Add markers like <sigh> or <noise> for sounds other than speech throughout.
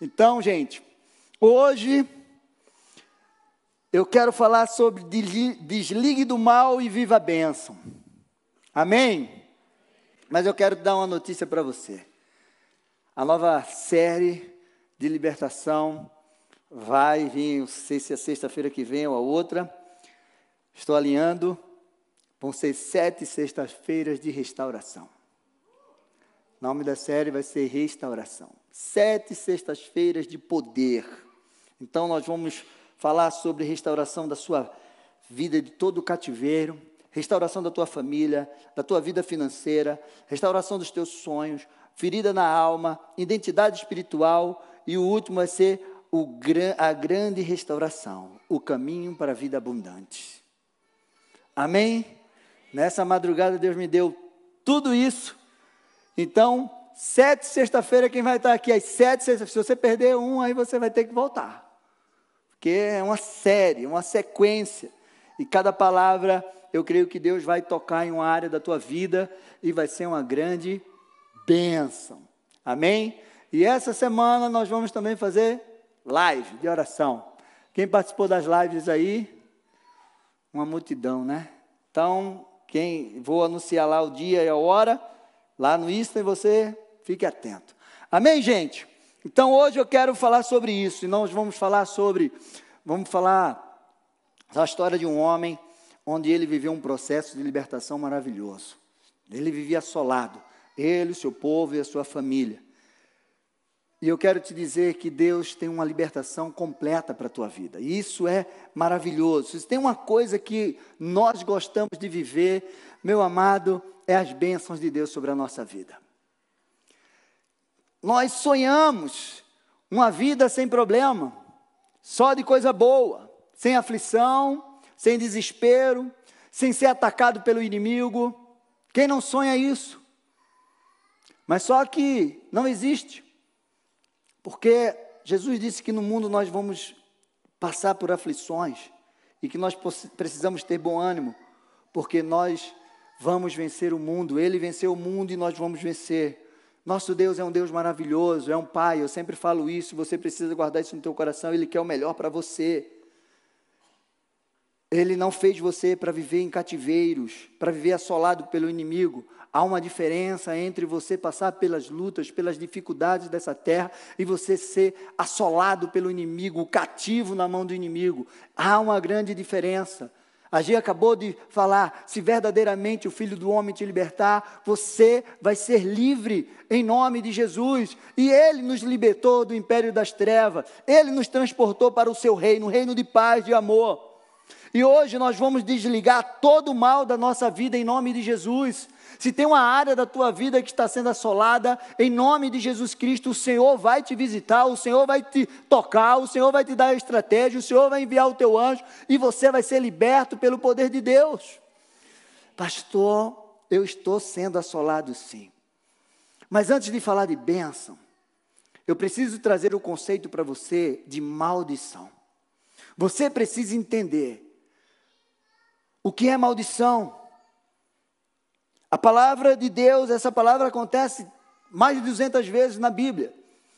Então, gente, hoje eu quero falar sobre desligue do mal e viva a bênção. Amém? Mas eu quero dar uma notícia para você. A nova série de libertação vai vir, não sei se é sexta-feira que vem ou a outra. Estou alinhando. Vão ser sete sextas-feiras de restauração. O nome da série vai ser Restauração. Sete sextas-feiras de poder. Então, nós vamos falar sobre restauração da sua vida de todo o cativeiro, restauração da tua família, da tua vida financeira, restauração dos teus sonhos, ferida na alma, identidade espiritual e o último vai ser o, a grande restauração, o caminho para a vida abundante. Amém? Nessa madrugada Deus me deu tudo isso então, sete sexta-feira, quem vai estar aqui às sete sexta se você perder um, aí você vai ter que voltar. Porque é uma série, uma sequência. E cada palavra, eu creio que Deus vai tocar em uma área da tua vida e vai ser uma grande bênção. Amém? E essa semana nós vamos também fazer live de oração. Quem participou das lives aí? Uma multidão, né? Então, quem vou anunciar lá o dia e a hora lá no Insta você fique atento. Amém, gente? Então hoje eu quero falar sobre isso, e nós vamos falar sobre, vamos falar da história de um homem onde ele viveu um processo de libertação maravilhoso. Ele vivia assolado, ele, o seu povo e a sua família. E eu quero te dizer que Deus tem uma libertação completa para a tua vida. E isso é maravilhoso. Se tem uma coisa que nós gostamos de viver, meu amado, é as bênçãos de Deus sobre a nossa vida. Nós sonhamos uma vida sem problema, só de coisa boa, sem aflição, sem desespero, sem ser atacado pelo inimigo. Quem não sonha isso? Mas só que não existe. Porque Jesus disse que no mundo nós vamos passar por aflições e que nós precisamos ter bom ânimo, porque nós vamos vencer o mundo. Ele venceu o mundo e nós vamos vencer. Nosso Deus é um Deus maravilhoso, é um Pai, eu sempre falo isso, você precisa guardar isso no teu coração, Ele quer o melhor para você. Ele não fez você para viver em cativeiros, para viver assolado pelo inimigo. Há uma diferença entre você passar pelas lutas, pelas dificuldades dessa terra e você ser assolado pelo inimigo, cativo na mão do inimigo. Há uma grande diferença. A Gia acabou de falar: se verdadeiramente o Filho do Homem te libertar, você vai ser livre em nome de Jesus. E Ele nos libertou do império das trevas, Ele nos transportou para o seu reino, um reino de paz, de amor. E hoje nós vamos desligar todo o mal da nossa vida em nome de Jesus. Se tem uma área da tua vida que está sendo assolada, em nome de Jesus Cristo, o Senhor vai te visitar, o Senhor vai te tocar, o Senhor vai te dar a estratégia, o Senhor vai enviar o teu anjo e você vai ser liberto pelo poder de Deus. Pastor, eu estou sendo assolado sim. Mas antes de falar de bênção, eu preciso trazer o conceito para você de maldição. Você precisa entender o que é maldição. A palavra de Deus, essa palavra acontece mais de 200 vezes na Bíblia.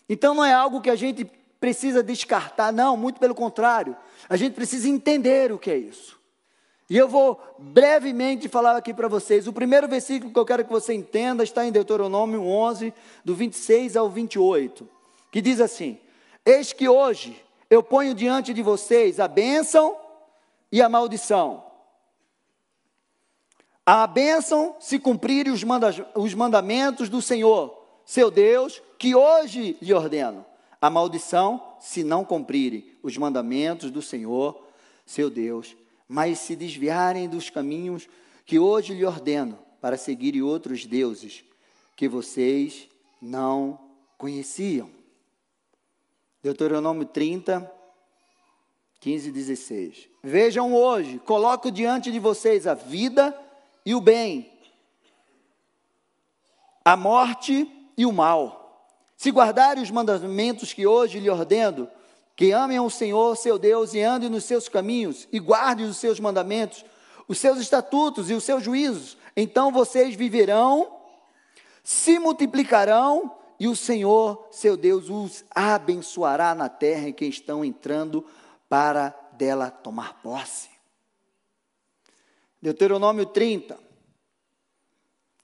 Então não é algo que a gente precisa descartar, não, muito pelo contrário. A gente precisa entender o que é isso. E eu vou brevemente falar aqui para vocês. O primeiro versículo que eu quero que você entenda está em Deuteronômio 11, do 26 ao 28, que diz assim: Eis que hoje eu ponho diante de vocês a bênção e a maldição. A bênção se cumprirem os, manda os mandamentos do Senhor, seu Deus, que hoje lhe ordeno. A maldição se não cumprirem os mandamentos do Senhor, seu Deus, mas se desviarem dos caminhos que hoje lhe ordeno, para seguirem outros deuses que vocês não conheciam. Deuteronômio 30, 15 e 16. Vejam hoje, coloco diante de vocês a vida e o bem, a morte e o mal. Se guardarem os mandamentos que hoje lhe ordeno, que amem ao Senhor, seu Deus, e andem nos seus caminhos, e guardem os seus mandamentos, os seus estatutos e os seus juízos, então vocês viverão, se multiplicarão e o Senhor, seu Deus, os abençoará na terra em que estão entrando para dela tomar posse. Deuteronômio 30,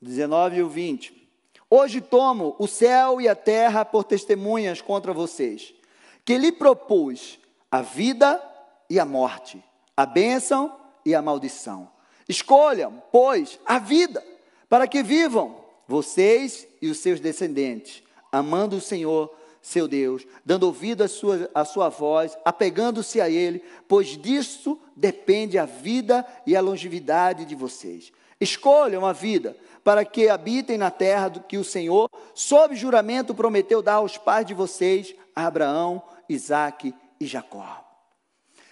19 e 20. Hoje tomo o céu e a terra por testemunhas contra vocês, que lhe propus a vida e a morte, a bênção e a maldição. Escolham, pois, a vida, para que vivam vocês e os seus descendentes, amando o Senhor, seu Deus, dando ouvido à sua, à sua voz, apegando-se a Ele, pois disso depende a vida e a longevidade de vocês. Escolham a vida, para que habitem na terra que o Senhor, sob juramento, prometeu dar aos pais de vocês, Abraão, Isaque e Jacó.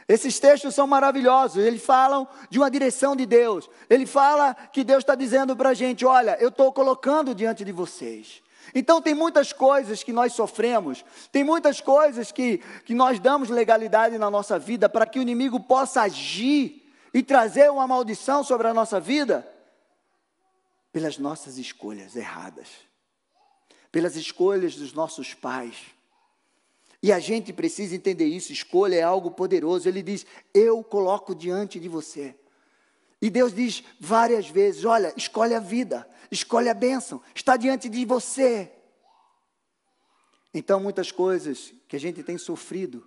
Esses textos são maravilhosos, eles falam de uma direção de Deus. Ele fala que Deus está dizendo para a gente: olha, eu estou colocando diante de vocês. Então, tem muitas coisas que nós sofremos, tem muitas coisas que, que nós damos legalidade na nossa vida para que o inimigo possa agir e trazer uma maldição sobre a nossa vida pelas nossas escolhas erradas, pelas escolhas dos nossos pais. E a gente precisa entender isso: escolha é algo poderoso. Ele diz: Eu coloco diante de você. E Deus diz várias vezes: Olha, escolhe a vida, escolhe a bênção, está diante de você. Então, muitas coisas que a gente tem sofrido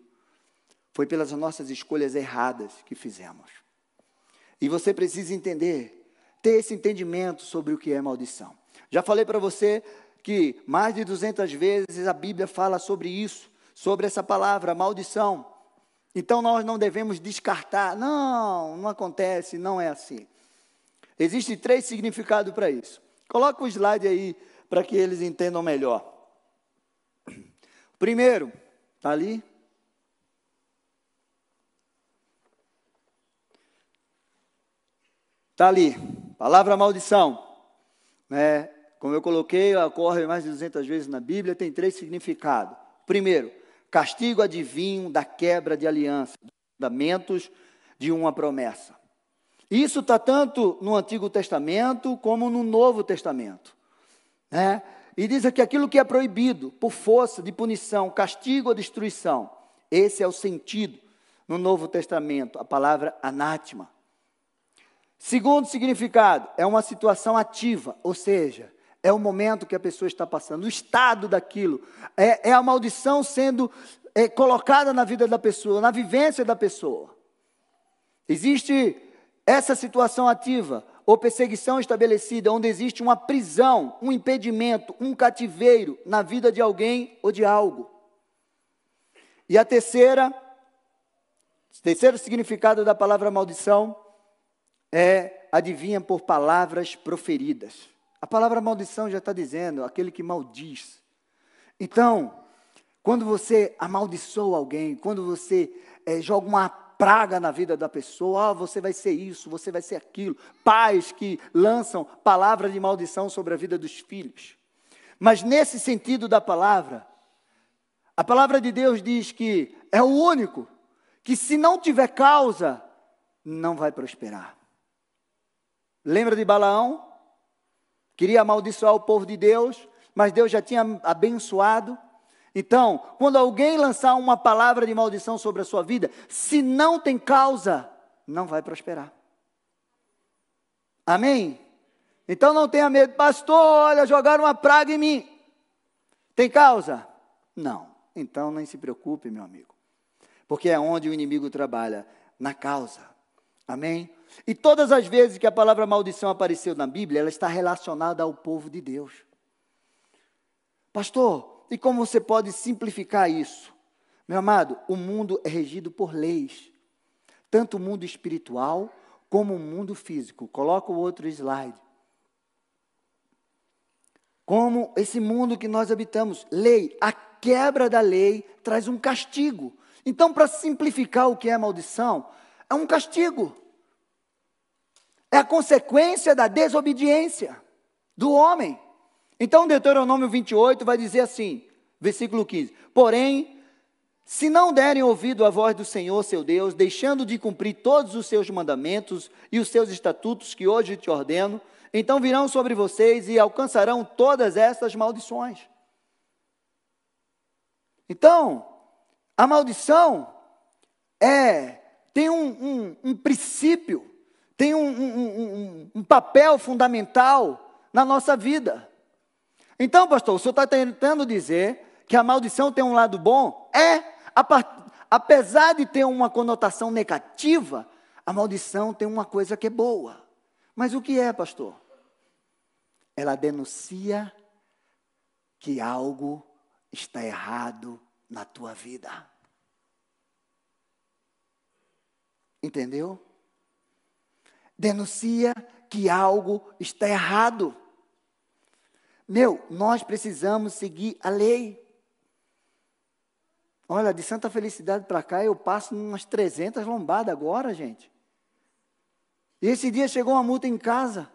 foi pelas nossas escolhas erradas que fizemos. E você precisa entender, ter esse entendimento sobre o que é maldição. Já falei para você que mais de 200 vezes a Bíblia fala sobre isso, sobre essa palavra, maldição. Então nós não devemos descartar, não, não acontece, não é assim. Existem três significados para isso. Coloca o slide aí para que eles entendam melhor. Primeiro, está ali? Está ali, palavra maldição. Né? Como eu coloquei, ocorre mais de 200 vezes na Bíblia, tem três significados. Primeiro, castigo adivinho da quebra de aliança, fundamentos de uma promessa. Isso está tanto no Antigo Testamento como no Novo Testamento. Né? E diz aqui aquilo que é proibido, por força de punição, castigo ou destruição. Esse é o sentido no Novo Testamento, a palavra anátema. Segundo significado, é uma situação ativa, ou seja, é o momento que a pessoa está passando, o estado daquilo, é, é a maldição sendo é, colocada na vida da pessoa, na vivência da pessoa. Existe essa situação ativa ou perseguição estabelecida, onde existe uma prisão, um impedimento, um cativeiro na vida de alguém ou de algo. E a terceira, terceiro significado da palavra maldição é adivinha por palavras proferidas. A palavra maldição já está dizendo, aquele que maldiz. Então, quando você amaldiçoa alguém, quando você é, joga uma praga na vida da pessoa, ah, você vai ser isso, você vai ser aquilo. Pais que lançam palavras de maldição sobre a vida dos filhos. Mas nesse sentido da palavra, a palavra de Deus diz que é o único que, se não tiver causa, não vai prosperar. Lembra de Balaão? Queria amaldiçoar o povo de Deus, mas Deus já tinha abençoado. Então, quando alguém lançar uma palavra de maldição sobre a sua vida, se não tem causa, não vai prosperar. Amém? Então não tenha medo, pastor, olha, jogaram uma praga em mim. Tem causa? Não. Então nem se preocupe, meu amigo. Porque é onde o inimigo trabalha, na causa. Amém? E todas as vezes que a palavra maldição apareceu na Bíblia, ela está relacionada ao povo de Deus. Pastor, e como você pode simplificar isso? Meu amado, o mundo é regido por leis, tanto o mundo espiritual como o mundo físico. Coloca o outro slide. Como esse mundo que nós habitamos, lei, a quebra da lei traz um castigo. Então, para simplificar o que é maldição, é um castigo. É a consequência da desobediência do homem. Então, Deuteronômio 28 vai dizer assim, versículo 15: Porém, se não derem ouvido à voz do Senhor seu Deus, deixando de cumprir todos os seus mandamentos e os seus estatutos que hoje te ordeno, então virão sobre vocês e alcançarão todas estas maldições. Então, a maldição é tem um, um, um princípio, tem um, um papel fundamental na nossa vida. Então, pastor, o senhor está tentando dizer que a maldição tem um lado bom? É, apesar de ter uma conotação negativa, a maldição tem uma coisa que é boa. Mas o que é, pastor? Ela denuncia que algo está errado na tua vida. Entendeu? Denuncia que algo está errado. Meu, nós precisamos seguir a lei. Olha, de Santa Felicidade para cá eu passo umas 300 lombadas agora, gente. E esse dia chegou uma multa em casa.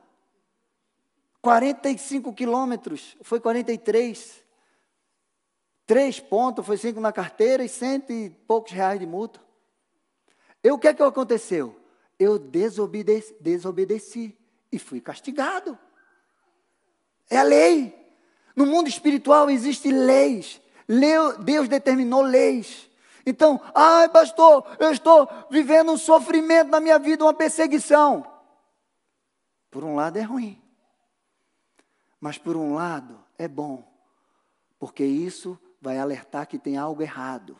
45 quilômetros, foi 43. Três pontos, foi cinco na carteira e cento e poucos reais de multa. E o que é que aconteceu? Eu desobedeci, desobedeci e fui castigado. É a lei. No mundo espiritual existem leis. Deus determinou leis. Então, ai, pastor, eu estou vivendo um sofrimento na minha vida, uma perseguição. Por um lado é ruim, mas por um lado é bom, porque isso vai alertar que tem algo errado.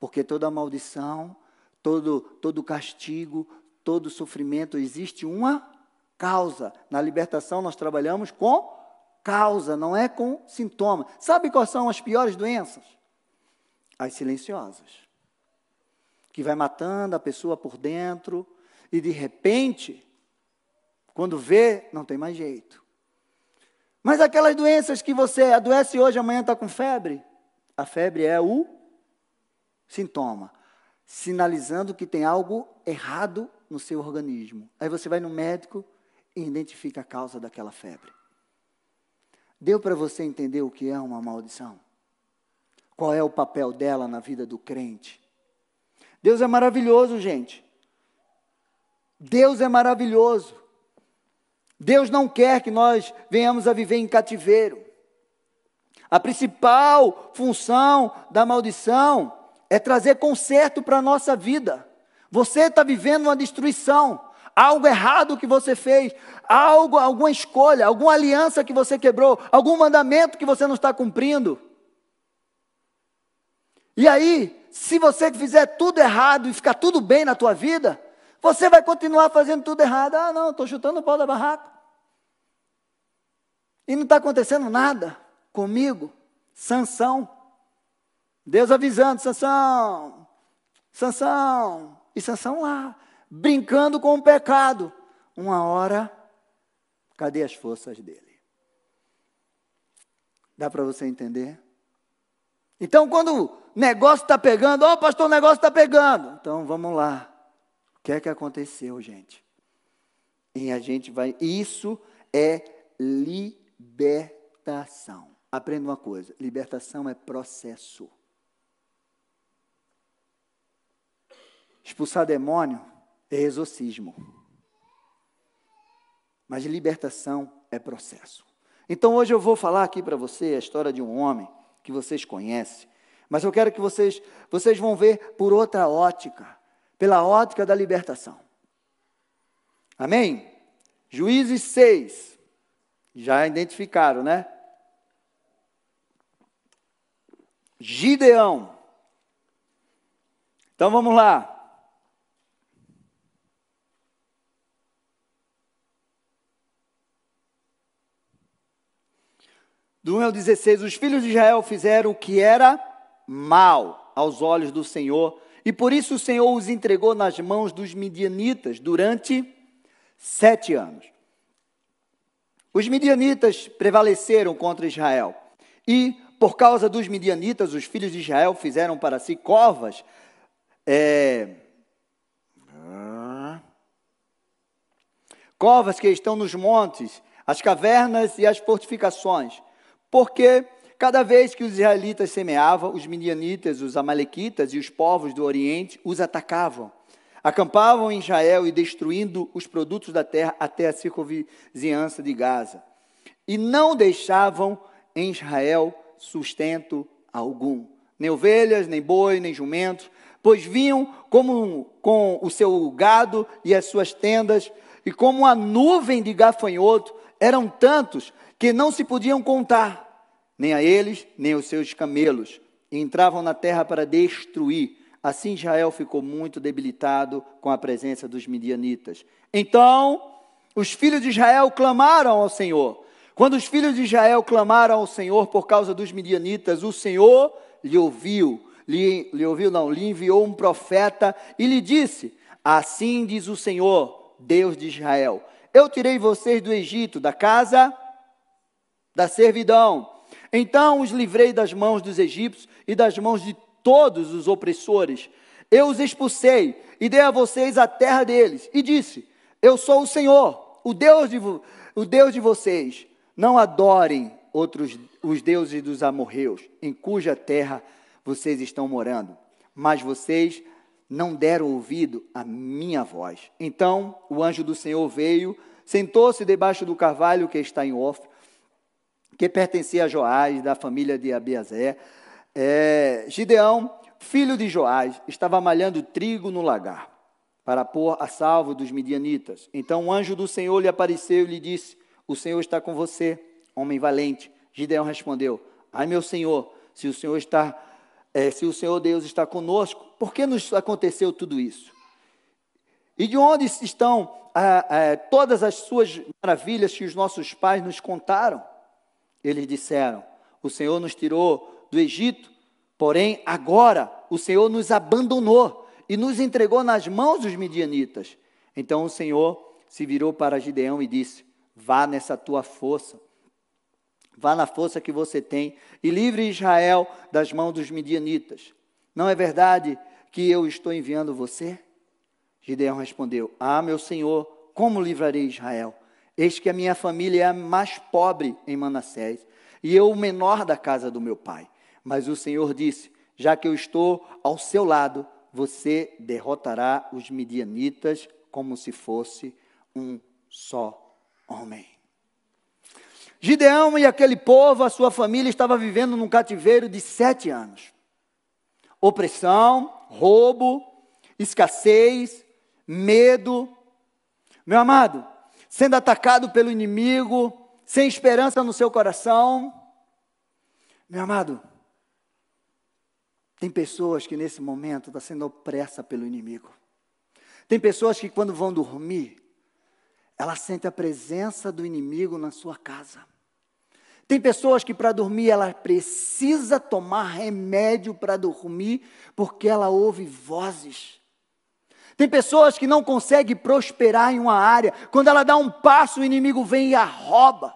Porque toda maldição, todo, todo castigo, todo sofrimento, existe uma causa. Na libertação nós trabalhamos com causa, não é com sintoma. Sabe quais são as piores doenças? As silenciosas. Que vai matando a pessoa por dentro e de repente, quando vê, não tem mais jeito. Mas aquelas doenças que você adoece hoje, amanhã está com febre, a febre é o sintoma, sinalizando que tem algo errado no seu organismo. Aí você vai no médico e identifica a causa daquela febre. Deu para você entender o que é uma maldição? Qual é o papel dela na vida do crente? Deus é maravilhoso, gente. Deus é maravilhoso. Deus não quer que nós venhamos a viver em cativeiro. A principal função da maldição é trazer conserto para a nossa vida. Você está vivendo uma destruição, algo errado que você fez, algo, alguma escolha, alguma aliança que você quebrou, algum mandamento que você não está cumprindo. E aí, se você fizer tudo errado e ficar tudo bem na tua vida, você vai continuar fazendo tudo errado. Ah, não, estou chutando o pau da barraca. E não está acontecendo nada comigo. Sansão. Deus avisando, Sansão, Sansão. E Sansão lá, brincando com o pecado. Uma hora, cadê as forças dele? Dá para você entender? Então, quando o negócio está pegando, ó, oh, pastor, o negócio está pegando. Então, vamos lá. O que é que aconteceu, gente? E a gente vai. Isso é libertação. Aprenda uma coisa: libertação é processo. Expulsar demônio é exorcismo. Mas libertação é processo. Então hoje eu vou falar aqui para você a história de um homem que vocês conhecem, mas eu quero que vocês vocês vão ver por outra ótica, pela ótica da libertação. Amém? Juízes 6. Já identificaram, né? Gideão. Então vamos lá. Do 1 ao 16, os filhos de Israel fizeram o que era mal aos olhos do Senhor, e por isso o Senhor os entregou nas mãos dos midianitas durante sete anos. Os midianitas prevaleceram contra Israel, e por causa dos midianitas, os filhos de Israel fizeram para si covas. É, covas que estão nos montes, as cavernas e as fortificações. Porque cada vez que os israelitas semeavam, os midianitas, os amalequitas e os povos do Oriente os atacavam. Acampavam em Israel e destruindo os produtos da terra até a circunvizinhança de Gaza. E não deixavam em Israel sustento algum, nem ovelhas, nem boi, nem jumentos, pois vinham como com o seu gado e as suas tendas, e como uma nuvem de gafanhoto, eram tantos que não se podiam contar, nem a eles, nem os seus camelos, e entravam na terra para destruir. Assim Israel ficou muito debilitado com a presença dos midianitas. Então, os filhos de Israel clamaram ao Senhor. Quando os filhos de Israel clamaram ao Senhor por causa dos midianitas, o Senhor lhe ouviu, lhe, lhe ouviu não, lhe enviou um profeta e lhe disse: Assim diz o Senhor, Deus de Israel: Eu tirei vocês do Egito, da casa da servidão. Então os livrei das mãos dos egípcios e das mãos de todos os opressores. Eu os expulsei e dei a vocês a terra deles. E disse: Eu sou o Senhor, o Deus de, o Deus de vocês. Não adorem outros os deuses dos amorreus, em cuja terra vocês estão morando. Mas vocês não deram ouvido à minha voz. Então o anjo do Senhor veio, sentou-se debaixo do carvalho que está em Ofra, que pertencia a Joás, da família de Abiazé. É, Gideão, filho de Joás, estava malhando trigo no lagar, para pôr a salvo dos midianitas. Então o anjo do Senhor lhe apareceu e lhe disse: o Senhor está com você, homem valente. Gideão respondeu: Ai, meu Senhor, se o Senhor está, é, se o Senhor Deus está conosco, por que nos aconteceu tudo isso? E de onde estão ah, ah, todas as suas maravilhas que os nossos pais nos contaram? Eles disseram: O Senhor nos tirou do Egito, porém agora o Senhor nos abandonou e nos entregou nas mãos dos midianitas. Então o Senhor se virou para Gideão e disse: Vá nessa tua força. Vá na força que você tem e livre Israel das mãos dos midianitas. Não é verdade que eu estou enviando você? Gideão respondeu: Ah, meu senhor, como livrarei Israel? Eis que a minha família é a mais pobre em Manassés, e eu o menor da casa do meu pai. Mas o Senhor disse: Já que eu estou ao seu lado, você derrotará os midianitas como se fosse um só homem. Gideão e aquele povo, a sua família, estava vivendo num cativeiro de sete anos. Opressão, roubo, escassez, medo. Meu amado, sendo atacado pelo inimigo, sem esperança no seu coração. Meu amado, tem pessoas que nesse momento estão sendo opressa pelo inimigo. Tem pessoas que quando vão dormir, ela sente a presença do inimigo na sua casa. Tem pessoas que para dormir ela precisa tomar remédio para dormir porque ela ouve vozes. Tem pessoas que não conseguem prosperar em uma área, quando ela dá um passo o inimigo vem e a rouba.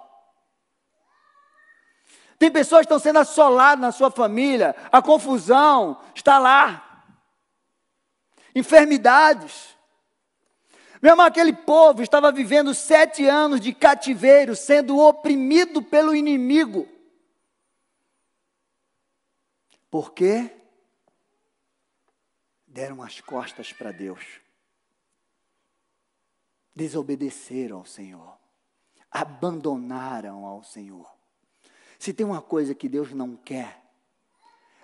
Tem pessoas que estão sendo assoladas na sua família, a confusão está lá. Enfermidades. Meu irmão, aquele povo estava vivendo sete anos de cativeiro, sendo oprimido pelo inimigo. Por quê? Deram as costas para Deus. Desobedeceram ao Senhor. Abandonaram ao Senhor. Se tem uma coisa que Deus não quer,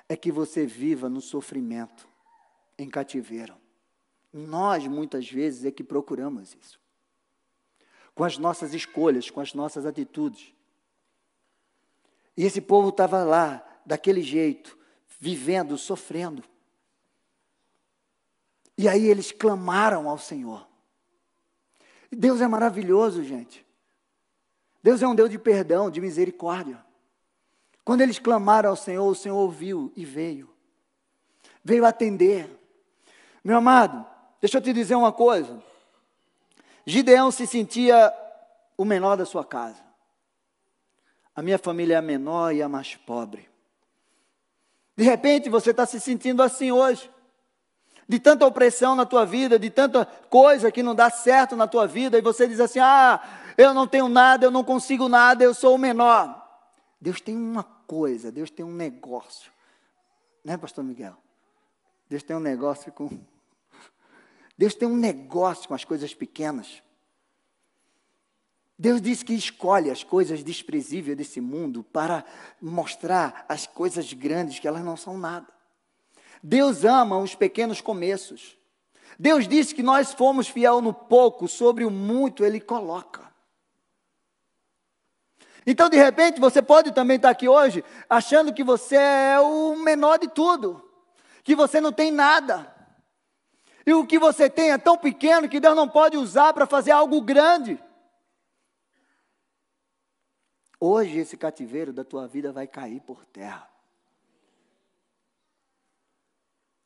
é que você viva no sofrimento, em cativeiro. Nós, muitas vezes, é que procuramos isso. Com as nossas escolhas, com as nossas atitudes. E esse povo estava lá, daquele jeito, vivendo, sofrendo. E aí eles clamaram ao Senhor. Deus é maravilhoso, gente. Deus é um Deus de perdão, de misericórdia. Quando eles clamaram ao Senhor, o Senhor ouviu e veio. Veio atender. Meu amado, Deixa eu te dizer uma coisa. Gideão se sentia o menor da sua casa. A minha família é a menor e a mais pobre. De repente você está se sentindo assim hoje. De tanta opressão na tua vida, de tanta coisa que não dá certo na tua vida, e você diz assim: ah, eu não tenho nada, eu não consigo nada, eu sou o menor. Deus tem uma coisa, Deus tem um negócio. Né, Pastor Miguel? Deus tem um negócio com <laughs> Deus tem um negócio com as coisas pequenas. Deus diz que escolhe as coisas desprezíveis desse mundo para mostrar as coisas grandes, que elas não são nada. Deus ama os pequenos começos. Deus disse que nós fomos fiel no pouco, sobre o muito Ele coloca. Então, de repente, você pode também estar aqui hoje achando que você é o menor de tudo, que você não tem nada. E o que você tem é tão pequeno que Deus não pode usar para fazer algo grande. Hoje esse cativeiro da tua vida vai cair por terra.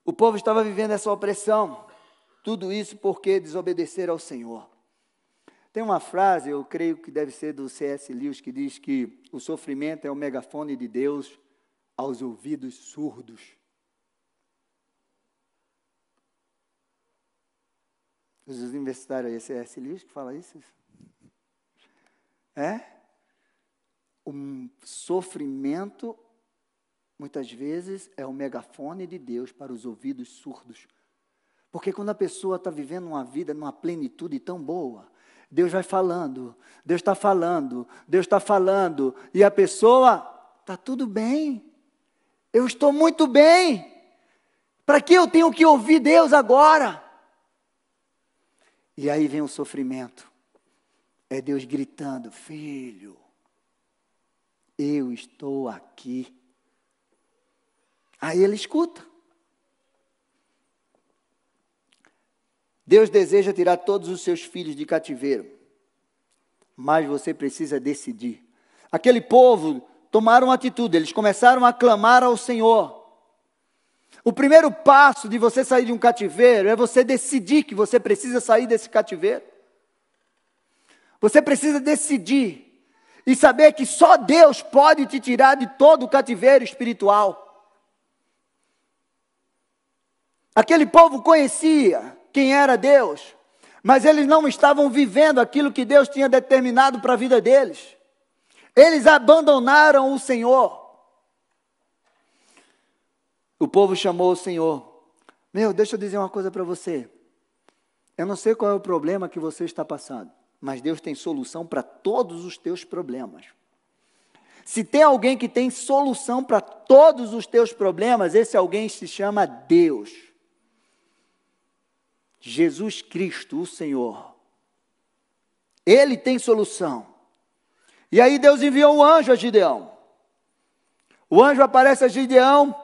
O povo estava vivendo essa opressão, tudo isso porque desobedeceram ao Senhor. Tem uma frase, eu creio que deve ser do C.S. Lewis, que diz que o sofrimento é o megafone de Deus aos ouvidos surdos. Os universitários aí, C.S. Lewis que fala isso? É? o sofrimento, muitas vezes, é o megafone de Deus para os ouvidos surdos. Porque quando a pessoa está vivendo uma vida numa plenitude tão boa, Deus vai falando, Deus está falando, Deus está falando, e a pessoa está tudo bem, eu estou muito bem, para que eu tenho que ouvir Deus agora? E aí vem o sofrimento, é Deus gritando: Filho, eu estou aqui. Aí ele escuta. Deus deseja tirar todos os seus filhos de cativeiro, mas você precisa decidir. Aquele povo tomaram atitude, eles começaram a clamar ao Senhor. O primeiro passo de você sair de um cativeiro é você decidir que você precisa sair desse cativeiro. Você precisa decidir e saber que só Deus pode te tirar de todo o cativeiro espiritual. Aquele povo conhecia quem era Deus, mas eles não estavam vivendo aquilo que Deus tinha determinado para a vida deles. Eles abandonaram o Senhor. O povo chamou o Senhor. Meu, deixa eu dizer uma coisa para você. Eu não sei qual é o problema que você está passando mas Deus tem solução para todos os teus problemas. Se tem alguém que tem solução para todos os teus problemas, esse alguém se chama Deus. Jesus Cristo, o Senhor. Ele tem solução. E aí Deus enviou um anjo a Gideão. O anjo aparece a Gideão.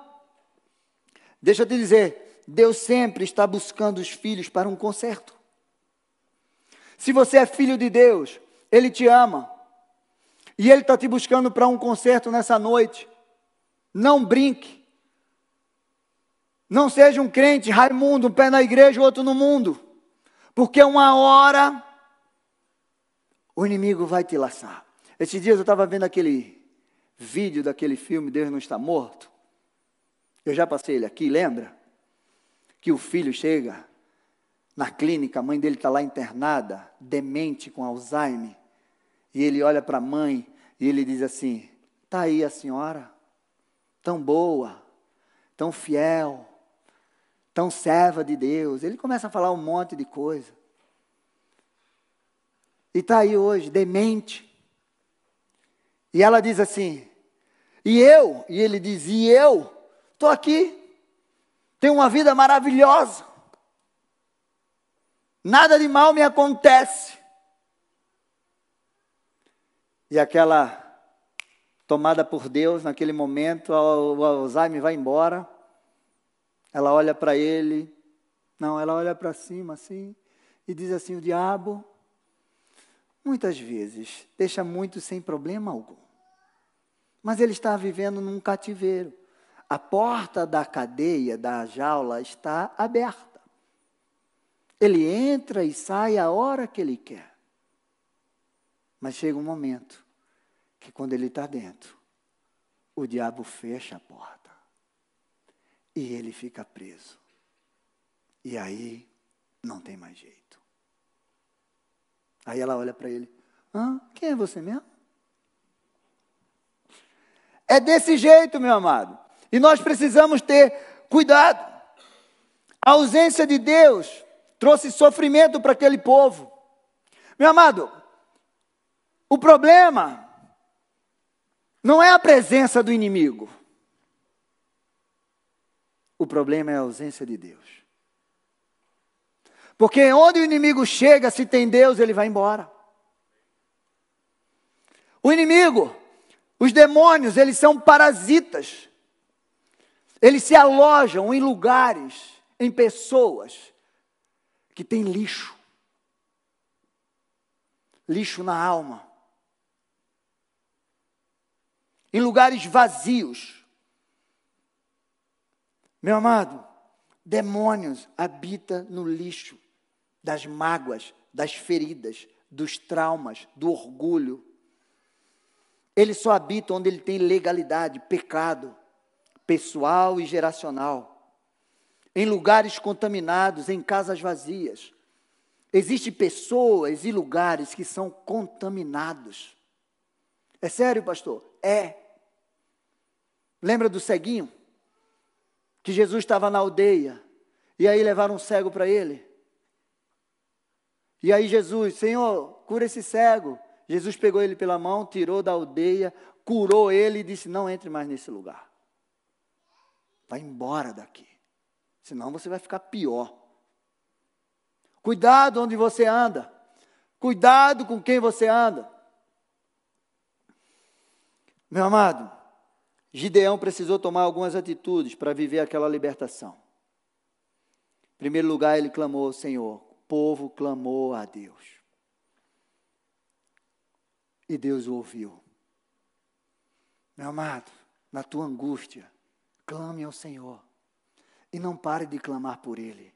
Deixa eu te dizer, Deus sempre está buscando os filhos para um conserto. Se você é filho de Deus, Ele te ama. E Ele está te buscando para um concerto nessa noite. Não brinque. Não seja um crente Raimundo, um pé na igreja, outro no mundo. Porque uma hora o inimigo vai te laçar. Esses dias eu estava vendo aquele vídeo daquele filme Deus não está morto. Eu já passei ele aqui, lembra? Que o filho chega na clínica, a mãe dele está lá internada, demente com Alzheimer. E ele olha para a mãe e ele diz assim: Está aí a senhora, tão boa, tão fiel, tão serva de Deus. Ele começa a falar um monte de coisa. E está aí hoje, demente. E ela diz assim: E eu? E ele diz: E eu? Estou aqui, tenho uma vida maravilhosa. Nada de mal me acontece. E aquela tomada por Deus naquele momento, o Alzheimer vai embora. Ela olha para ele, não, ela olha para cima assim e diz assim: o diabo, muitas vezes, deixa muito sem problema algum. Mas ele está vivendo num cativeiro. A porta da cadeia, da jaula, está aberta. Ele entra e sai a hora que ele quer. Mas chega um momento que, quando ele está dentro, o diabo fecha a porta e ele fica preso. E aí não tem mais jeito. Aí ela olha para ele: Hã? Quem é você mesmo? É desse jeito, meu amado. E nós precisamos ter cuidado. A ausência de Deus trouxe sofrimento para aquele povo. Meu amado, O problema não é a presença do inimigo. O problema é a ausência de Deus. Porque onde o inimigo chega, se tem Deus, ele vai embora. O inimigo, os demônios, eles são parasitas. Eles se alojam em lugares, em pessoas que têm lixo. Lixo na alma. Em lugares vazios. Meu amado, demônios habitam no lixo das mágoas, das feridas, dos traumas, do orgulho. Ele só habita onde ele tem legalidade, pecado pessoal e geracional. Em lugares contaminados, em casas vazias. Existem pessoas e lugares que são contaminados. É sério, pastor? É. Lembra do ceguinho? Que Jesus estava na aldeia. E aí levaram um cego para ele. E aí Jesus, Senhor, cura esse cego. Jesus pegou ele pela mão, tirou da aldeia, curou ele e disse: Não entre mais nesse lugar. Vai embora daqui. Senão você vai ficar pior. Cuidado onde você anda. Cuidado com quem você anda. Meu amado, Gideão precisou tomar algumas atitudes para viver aquela libertação. Em primeiro lugar, ele clamou ao Senhor. O povo clamou a Deus. E Deus o ouviu. Meu amado, na tua angústia, clame ao Senhor. E não pare de clamar por Ele,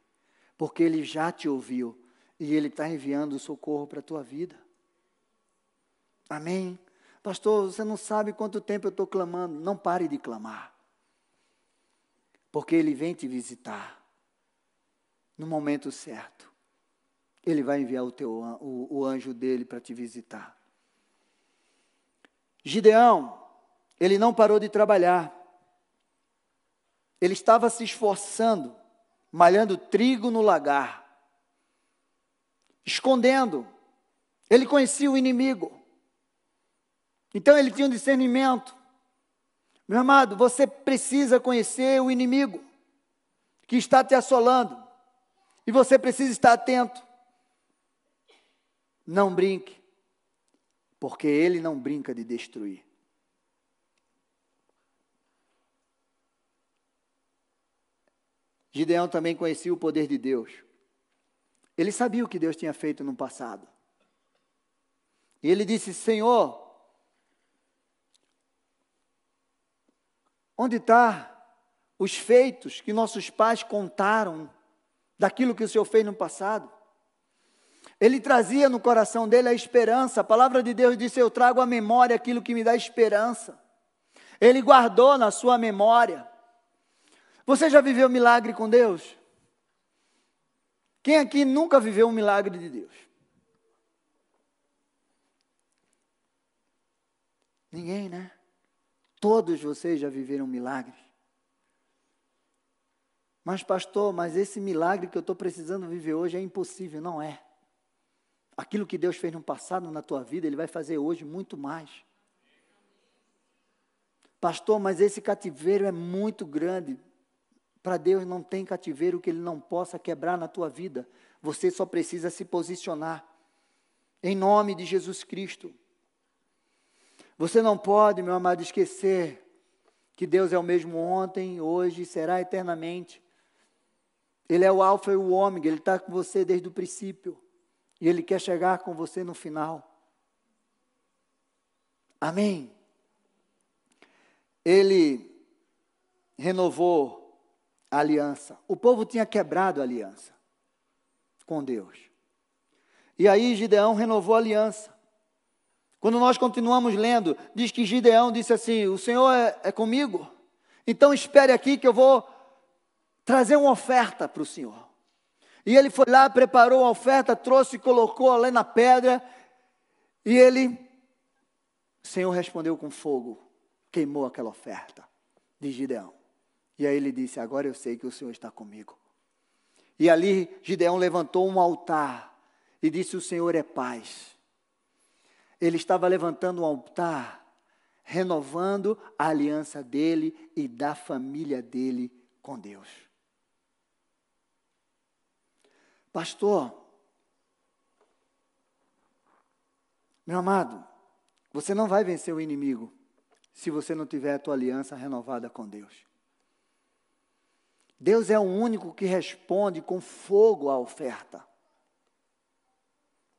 porque Ele já te ouviu e Ele está enviando socorro para a tua vida. Amém? Pastor, você não sabe quanto tempo eu estou clamando. Não pare de clamar. Porque Ele vem te visitar no momento certo. Ele vai enviar o, teu, o, o anjo dele para te visitar. Gideão, ele não parou de trabalhar. Ele estava se esforçando, malhando trigo no lagar, escondendo. Ele conhecia o inimigo. Então ele tinha um discernimento. Meu amado, você precisa conhecer o inimigo que está te assolando. E você precisa estar atento. Não brinque, porque ele não brinca de destruir. Gideão também conhecia o poder de Deus. Ele sabia o que Deus tinha feito no passado. E ele disse: Senhor, onde está os feitos que nossos pais contaram daquilo que o Senhor fez no passado? Ele trazia no coração dele a esperança. A palavra de Deus disse: Eu trago à memória aquilo que me dá esperança. Ele guardou na sua memória. Você já viveu milagre com Deus? Quem aqui nunca viveu um milagre de Deus? Ninguém, né? Todos vocês já viveram milagres. Mas, pastor, mas esse milagre que eu estou precisando viver hoje é impossível. Não é. Aquilo que Deus fez no passado na tua vida, Ele vai fazer hoje muito mais. Pastor, mas esse cativeiro é muito grande. Para Deus não tem cativeiro que Ele não possa quebrar na tua vida. Você só precisa se posicionar. Em nome de Jesus Cristo. Você não pode, meu amado, esquecer que Deus é o mesmo ontem, hoje e será eternamente. Ele é o Alfa e o Ômega, Ele está com você desde o princípio. E Ele quer chegar com você no final. Amém. Ele renovou a aliança. O povo tinha quebrado a aliança com Deus. E aí Gideão renovou a aliança. Quando nós continuamos lendo, diz que Gideão disse assim: O Senhor é, é comigo, então espere aqui que eu vou trazer uma oferta para o Senhor. E ele foi lá, preparou a oferta, trouxe e colocou ali na pedra. E ele, o Senhor respondeu com fogo, queimou aquela oferta de Gideão. E aí ele disse: Agora eu sei que o Senhor está comigo. E ali Gideão levantou um altar e disse: O Senhor é paz. Ele estava levantando um altar, renovando a aliança dele e da família dele com Deus. Pastor, meu amado, você não vai vencer o inimigo se você não tiver a tua aliança renovada com Deus. Deus é o único que responde com fogo à oferta.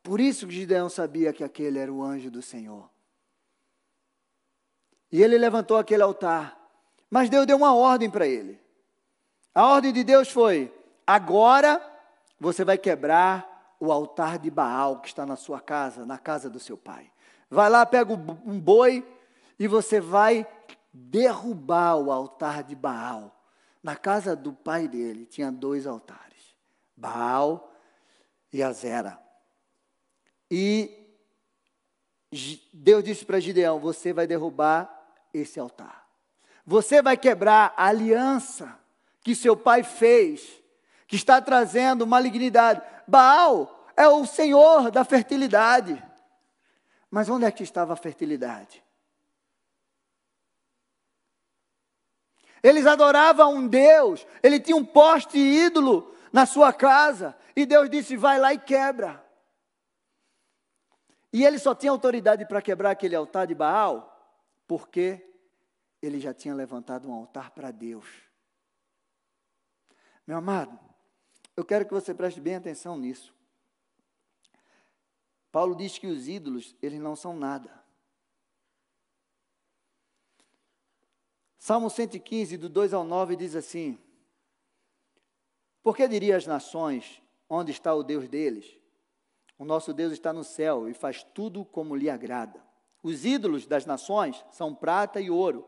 Por isso que Gideão sabia que aquele era o anjo do Senhor. E ele levantou aquele altar. Mas Deus deu uma ordem para ele. A ordem de Deus foi: agora você vai quebrar o altar de Baal que está na sua casa, na casa do seu pai. Vai lá, pega um boi e você vai derrubar o altar de Baal. Na casa do pai dele tinha dois altares: Baal e Azera. E Deus disse para Gideão: Você vai derrubar esse altar. Você vai quebrar a aliança que seu pai fez, que está trazendo malignidade. Baal é o senhor da fertilidade. Mas onde é que estava a fertilidade? Eles adoravam um Deus, ele tinha um poste ídolo na sua casa, e Deus disse: vai lá e quebra. E ele só tinha autoridade para quebrar aquele altar de Baal porque ele já tinha levantado um altar para Deus. Meu amado, eu quero que você preste bem atenção nisso. Paulo diz que os ídolos, eles não são nada. Salmo 115, do 2 ao 9, diz assim: Por que diria as nações, onde está o Deus deles? O nosso Deus está no céu e faz tudo como lhe agrada. Os ídolos das nações são prata e ouro,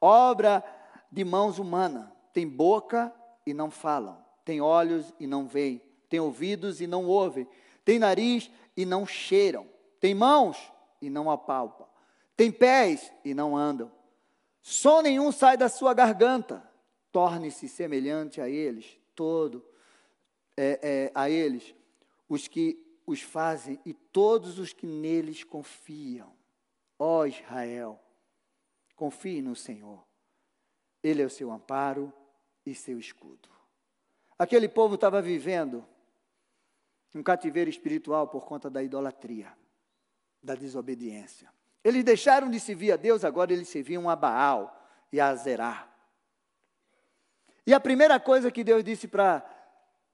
obra de mãos humanas. Tem boca e não falam, tem olhos e não veem, tem ouvidos e não ouvem, tem nariz e não cheiram, tem mãos e não apalpam, tem pés e não andam. Som nenhum sai da sua garganta. Torne-se semelhante a eles, todo é, é, a eles, os que os fazem e todos os que neles confiam. Ó Israel, confie no Senhor. Ele é o seu amparo e seu escudo. Aquele povo estava vivendo um cativeiro espiritual por conta da idolatria, da desobediência. Eles deixaram de servir a Deus, agora eles serviam a Baal e a Azerá. E a primeira coisa que Deus disse para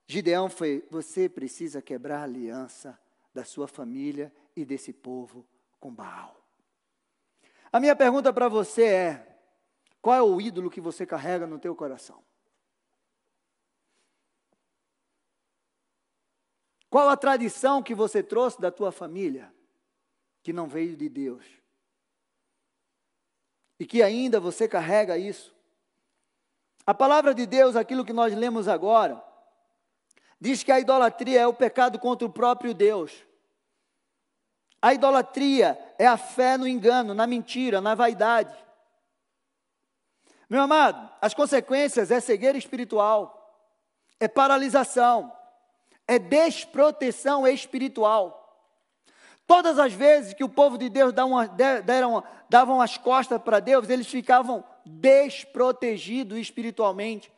Gideão foi: Você precisa quebrar a aliança da sua família e desse povo com Baal. A minha pergunta para você é: qual é o ídolo que você carrega no teu coração? Qual a tradição que você trouxe da tua família que não veio de Deus? E que ainda você carrega isso? A palavra de Deus, aquilo que nós lemos agora, diz que a idolatria é o pecado contra o próprio Deus. A idolatria é a fé no engano, na mentira, na vaidade. Meu amado, as consequências é cegueira espiritual, é paralisação, é desproteção espiritual. Todas as vezes que o povo de Deus uma, deram, davam as costas para Deus, eles ficavam desprotegidos espiritualmente.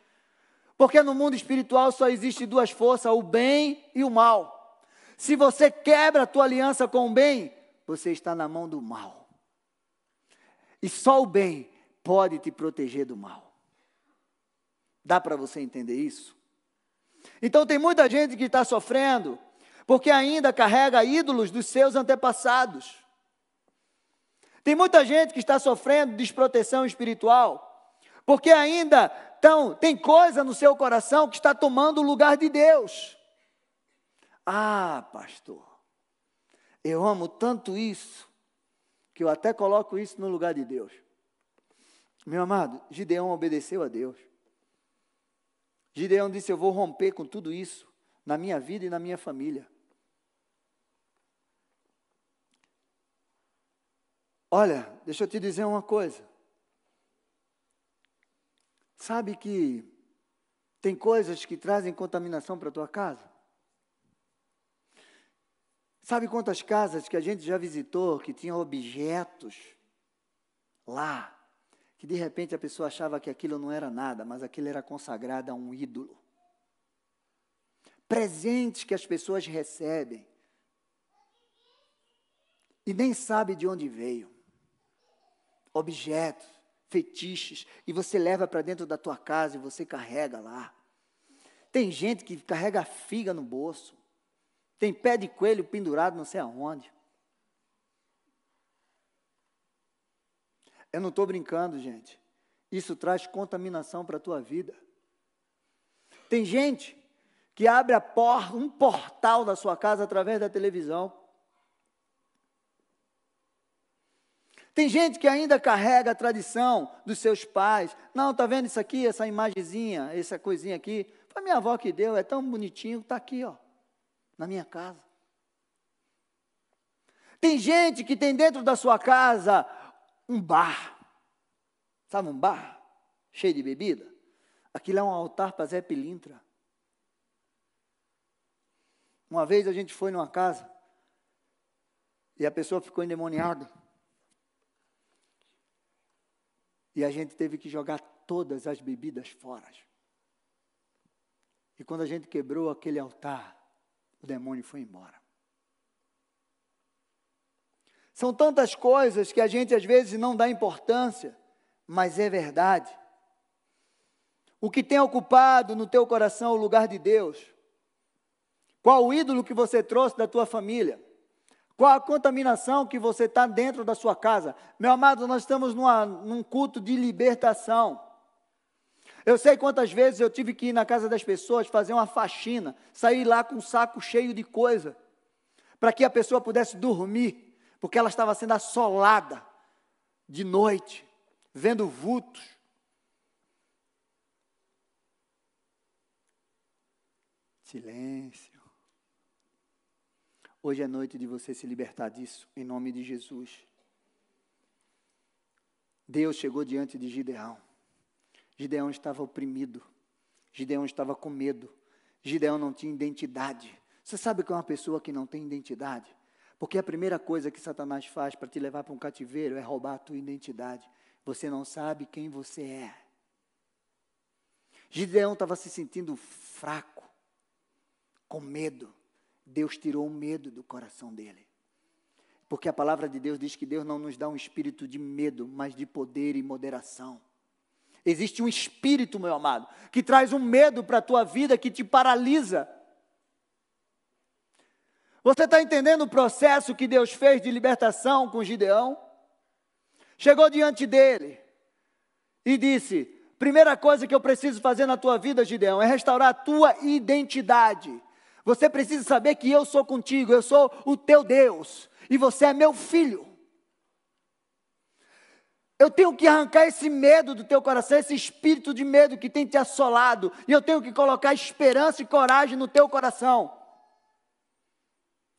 Porque no mundo espiritual só existe duas forças, o bem e o mal. Se você quebra a tua aliança com o bem, você está na mão do mal. E só o bem pode te proteger do mal. Dá para você entender isso? Então tem muita gente que está sofrendo porque ainda carrega ídolos dos seus antepassados. Tem muita gente que está sofrendo desproteção espiritual porque ainda tão, tem coisa no seu coração que está tomando o lugar de Deus. Ah, pastor, eu amo tanto isso, que eu até coloco isso no lugar de Deus. Meu amado, Gideão obedeceu a Deus. Gideão disse: Eu vou romper com tudo isso na minha vida e na minha família. Olha, deixa eu te dizer uma coisa. Sabe que tem coisas que trazem contaminação para a tua casa? Sabe quantas casas que a gente já visitou que tinham objetos lá, que de repente a pessoa achava que aquilo não era nada, mas aquilo era consagrado a um ídolo. Presentes que as pessoas recebem e nem sabe de onde veio. Objetos, fetiches, e você leva para dentro da tua casa e você carrega lá. Tem gente que carrega figa no bolso. Tem pé de coelho pendurado não sei aonde. Eu não estou brincando, gente. Isso traz contaminação para a tua vida. Tem gente que abre a porta, um portal da sua casa através da televisão. Tem gente que ainda carrega a tradição dos seus pais. Não, tá vendo isso aqui, essa imagenzinha, essa coisinha aqui? Foi minha avó que deu, é tão bonitinho, está aqui, ó, na minha casa. Tem gente que tem dentro da sua casa um bar. Sabe um bar? Cheio de bebida? Aquilo é um altar para Zé Pilintra. Uma vez a gente foi numa casa e a pessoa ficou endemoniada. E a gente teve que jogar todas as bebidas fora. E quando a gente quebrou aquele altar, o demônio foi embora. São tantas coisas que a gente às vezes não dá importância, mas é verdade. O que tem ocupado no teu coração o lugar de Deus? Qual o ídolo que você trouxe da tua família? Qual a contaminação que você está dentro da sua casa? Meu amado, nós estamos numa, num culto de libertação. Eu sei quantas vezes eu tive que ir na casa das pessoas fazer uma faxina, sair lá com um saco cheio de coisa, para que a pessoa pudesse dormir, porque ela estava sendo assolada de noite, vendo vultos. Silêncio. Hoje é noite de você se libertar disso, em nome de Jesus. Deus chegou diante de Gideão. Gideão estava oprimido. Gideão estava com medo. Gideão não tinha identidade. Você sabe que é uma pessoa que não tem identidade? Porque a primeira coisa que Satanás faz para te levar para um cativeiro é roubar a tua identidade. Você não sabe quem você é. Gideão estava se sentindo fraco, com medo. Deus tirou o medo do coração dele. Porque a palavra de Deus diz que Deus não nos dá um espírito de medo, mas de poder e moderação. Existe um espírito, meu amado, que traz um medo para a tua vida, que te paralisa. Você está entendendo o processo que Deus fez de libertação com Gideão? Chegou diante dele e disse: Primeira coisa que eu preciso fazer na tua vida, Gideão, é restaurar a tua identidade. Você precisa saber que eu sou contigo, eu sou o teu Deus e você é meu filho. Eu tenho que arrancar esse medo do teu coração, esse espírito de medo que tem te assolado, e eu tenho que colocar esperança e coragem no teu coração.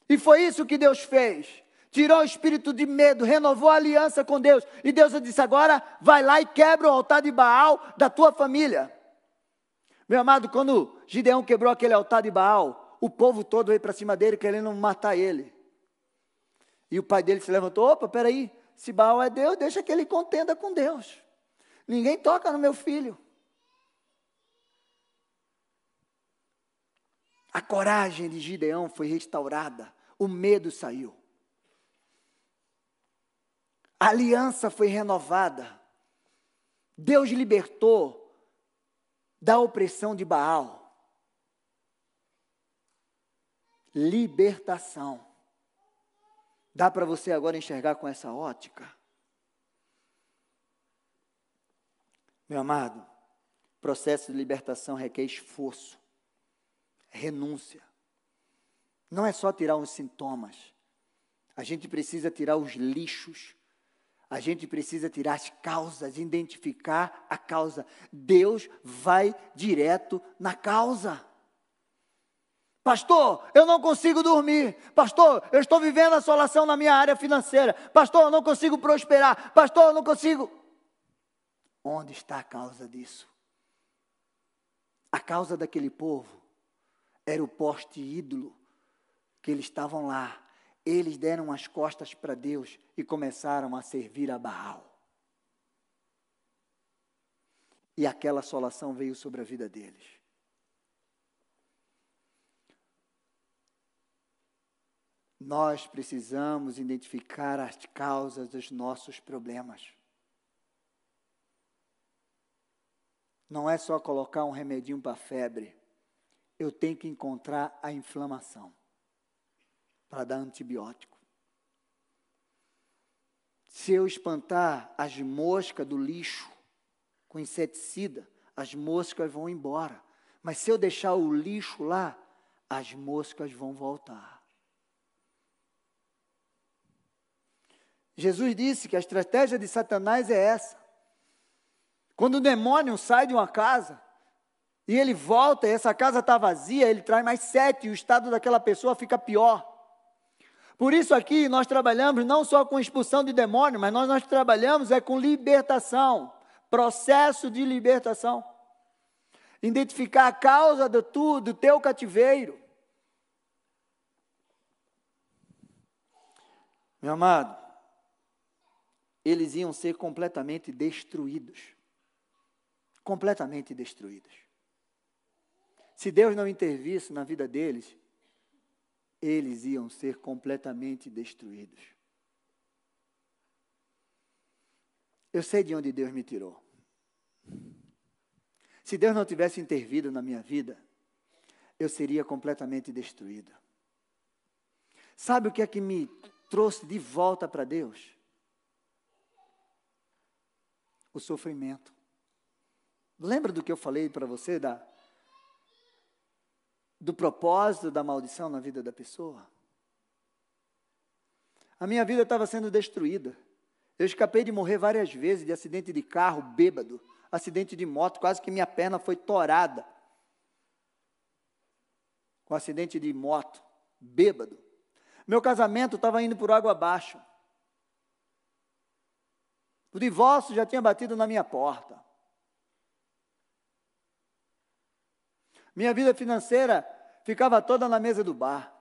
E foi isso que Deus fez. Tirou o espírito de medo, renovou a aliança com Deus. E Deus disse: agora vai lá e quebra o altar de Baal da tua família. Meu amado, quando Gideão quebrou aquele altar de Baal, o povo todo veio para cima dele querendo matar ele. E o pai dele se levantou: opa, peraí, se Baal é Deus, deixa que ele contenda com Deus. Ninguém toca no meu filho. A coragem de Gideão foi restaurada, o medo saiu. A aliança foi renovada. Deus libertou da opressão de Baal. Libertação. Dá para você agora enxergar com essa ótica? Meu amado, processo de libertação requer esforço, renúncia. Não é só tirar os sintomas. A gente precisa tirar os lixos. A gente precisa tirar as causas, identificar a causa. Deus vai direto na causa. Pastor, eu não consigo dormir. Pastor, eu estou vivendo assolação na minha área financeira. Pastor, eu não consigo prosperar. Pastor, eu não consigo. Onde está a causa disso? A causa daquele povo era o poste ídolo que eles estavam lá eles deram as costas para Deus e começaram a servir a Baal. E aquela assolação veio sobre a vida deles. Nós precisamos identificar as causas dos nossos problemas. Não é só colocar um remedinho para a febre. Eu tenho que encontrar a inflamação para dar antibiótico. Se eu espantar as moscas do lixo com inseticida, as moscas vão embora. Mas se eu deixar o lixo lá, as moscas vão voltar. Jesus disse que a estratégia de Satanás é essa. Quando o demônio sai de uma casa e ele volta e essa casa está vazia, ele traz mais sete e o estado daquela pessoa fica pior. Por isso aqui nós trabalhamos não só com expulsão de demônio, mas nós, nós trabalhamos é com libertação, processo de libertação. Identificar a causa do, tu, do teu cativeiro. Meu amado, eles iam ser completamente destruídos. Completamente destruídos. Se Deus não intervisse na vida deles, eles iam ser completamente destruídos. Eu sei de onde Deus me tirou. Se Deus não tivesse intervido na minha vida, eu seria completamente destruída. Sabe o que é que me trouxe de volta para Deus? O sofrimento. Lembra do que eu falei para você da do propósito da maldição na vida da pessoa. A minha vida estava sendo destruída. Eu escapei de morrer várias vezes de acidente de carro, bêbado, acidente de moto, quase que minha perna foi torada. Com acidente de moto, bêbado. Meu casamento estava indo por água abaixo. O divórcio já tinha batido na minha porta. Minha vida financeira ficava toda na mesa do bar.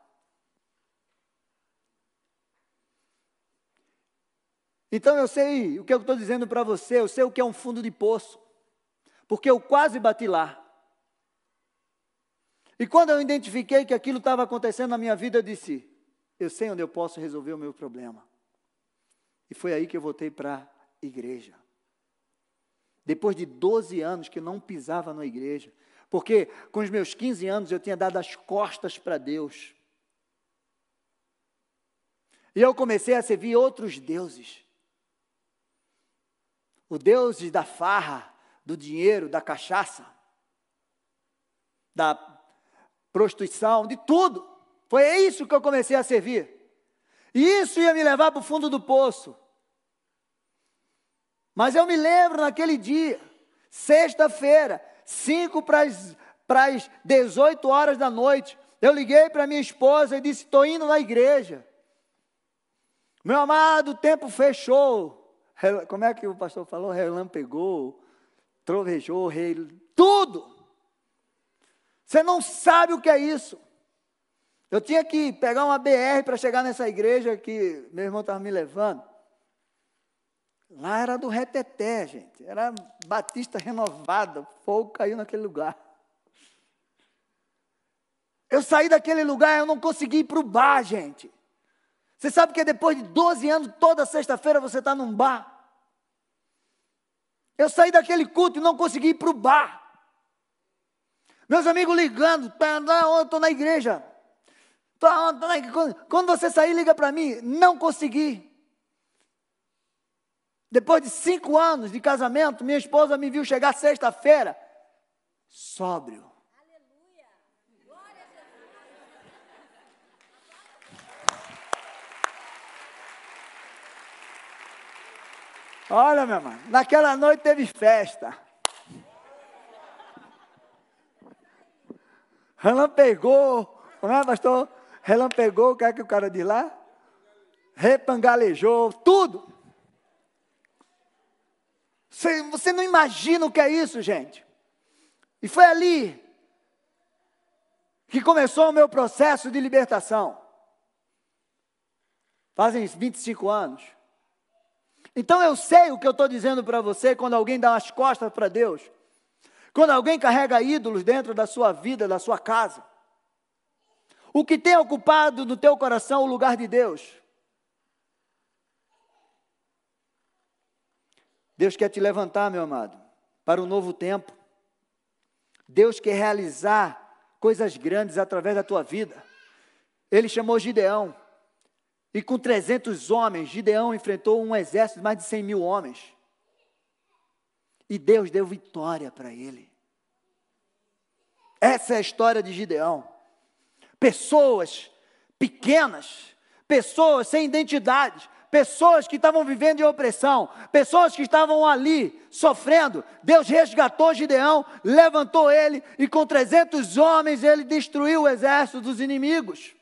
Então eu sei o que eu estou dizendo para você, eu sei o que é um fundo de poço, porque eu quase bati lá. E quando eu identifiquei que aquilo estava acontecendo na minha vida, eu disse: eu sei onde eu posso resolver o meu problema. E foi aí que eu voltei para igreja. Depois de 12 anos que não pisava na igreja, porque com os meus 15 anos eu tinha dado as costas para Deus. E eu comecei a servir outros deuses. O Deus da farra, do dinheiro, da cachaça, da prostituição, de tudo. Foi isso que eu comecei a servir. E isso ia me levar para o fundo do poço. Mas eu me lembro naquele dia, sexta-feira, 5 para as 18 horas da noite, eu liguei para minha esposa e disse: Estou indo na igreja. Meu amado, o tempo fechou. Como é que o pastor falou? Relampegou, trovejou, rei, tudo. Você não sabe o que é isso. Eu tinha que pegar uma BR para chegar nessa igreja que meu irmão estava me levando. Lá era do reteté, gente. Era batista renovada. Fogo caiu naquele lugar. Eu saí daquele lugar, eu não consegui ir para o bar, gente. Você sabe que depois de 12 anos, toda sexta-feira você está num bar. Eu saí daquele culto e não consegui ir para o bar. Meus amigos ligando, estou na igreja. Na... Quando você sair, liga para mim. Não consegui. Depois de cinco anos de casamento, minha esposa me viu chegar sexta-feira, sóbrio. Olha, meu irmão, naquela noite teve festa. Relampegou, como é, pastor? Relampegou, o que é que o cara diz lá? Repangalejou, tudo. Você, você não imagina o que é isso, gente. E foi ali que começou o meu processo de libertação. Fazem 25 anos. Então eu sei o que eu estou dizendo para você quando alguém dá as costas para Deus. Quando alguém carrega ídolos dentro da sua vida, da sua casa. O que tem ocupado no teu coração o lugar de Deus? Deus quer te levantar, meu amado, para um novo tempo. Deus quer realizar coisas grandes através da tua vida. Ele chamou Gideão. E com 300 homens, Gideão enfrentou um exército de mais de 100 mil homens. E Deus deu vitória para ele. Essa é a história de Gideão. Pessoas pequenas, pessoas sem identidade, pessoas que estavam vivendo em opressão, pessoas que estavam ali sofrendo. Deus resgatou Gideão, levantou ele e com 300 homens ele destruiu o exército dos inimigos.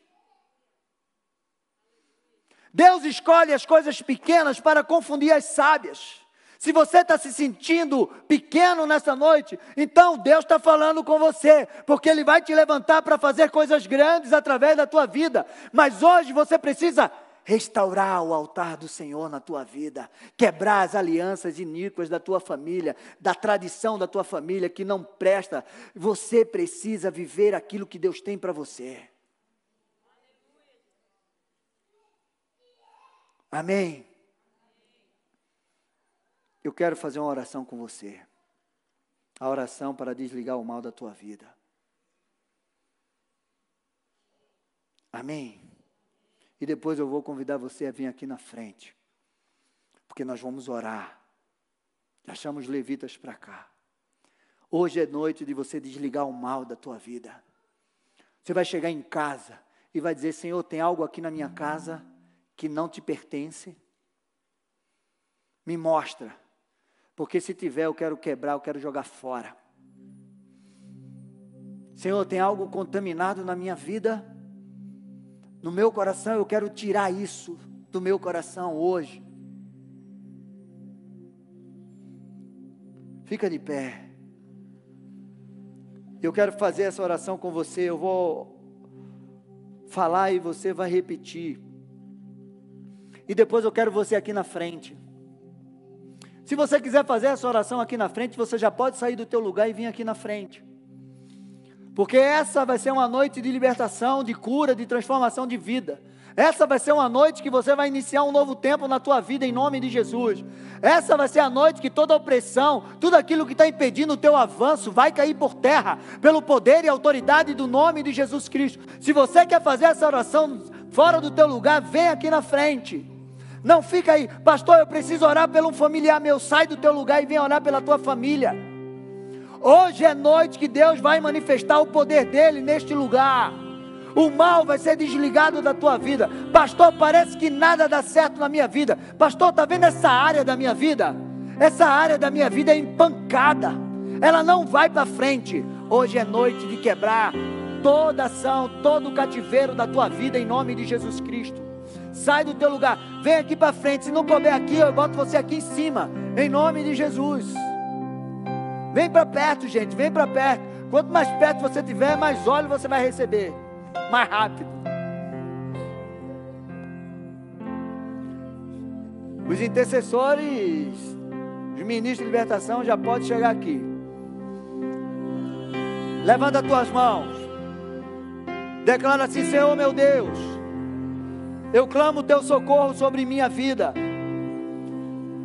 Deus escolhe as coisas pequenas para confundir as sábias. Se você está se sentindo pequeno nessa noite, então Deus está falando com você, porque Ele vai te levantar para fazer coisas grandes através da tua vida. Mas hoje você precisa restaurar o altar do Senhor na tua vida, quebrar as alianças iníquas da tua família, da tradição da tua família que não presta. Você precisa viver aquilo que Deus tem para você. Amém. Eu quero fazer uma oração com você. A oração para desligar o mal da tua vida. Amém. E depois eu vou convidar você a vir aqui na frente. Porque nós vamos orar. Já chamamos levitas para cá. Hoje é noite de você desligar o mal da tua vida. Você vai chegar em casa e vai dizer: Senhor, tem algo aqui na minha casa que não te pertence? Me mostra. Porque se tiver, eu quero quebrar, eu quero jogar fora. Senhor, tem algo contaminado na minha vida no meu coração, eu quero tirar isso do meu coração hoje. Fica de pé. Eu quero fazer essa oração com você. Eu vou falar e você vai repetir. E depois eu quero você aqui na frente. Se você quiser fazer essa oração aqui na frente, você já pode sair do teu lugar e vir aqui na frente. Porque essa vai ser uma noite de libertação, de cura, de transformação de vida. Essa vai ser uma noite que você vai iniciar um novo tempo na tua vida em nome de Jesus. Essa vai ser a noite que toda opressão, tudo aquilo que está impedindo o teu avanço, vai cair por terra pelo poder e autoridade do nome de Jesus Cristo. Se você quer fazer essa oração fora do teu lugar, vem aqui na frente. Não fica aí, pastor. Eu preciso orar pelo um familiar meu. Sai do teu lugar e vem orar pela tua família. Hoje é noite que Deus vai manifestar o poder dele neste lugar. O mal vai ser desligado da tua vida. Pastor, parece que nada dá certo na minha vida. Pastor, está vendo essa área da minha vida? Essa área da minha vida é empancada. Ela não vai para frente. Hoje é noite de quebrar toda ação, todo o cativeiro da tua vida em nome de Jesus Cristo. Sai do teu lugar, vem aqui para frente. Se não couber aqui, eu boto você aqui em cima, em nome de Jesus. Vem para perto, gente, vem para perto. Quanto mais perto você tiver, mais óleo você vai receber. Mais rápido. Os intercessores, os ministros de libertação já podem chegar aqui. Levanta as tuas mãos. Declara assim: Senhor meu Deus, eu clamo o teu socorro sobre minha vida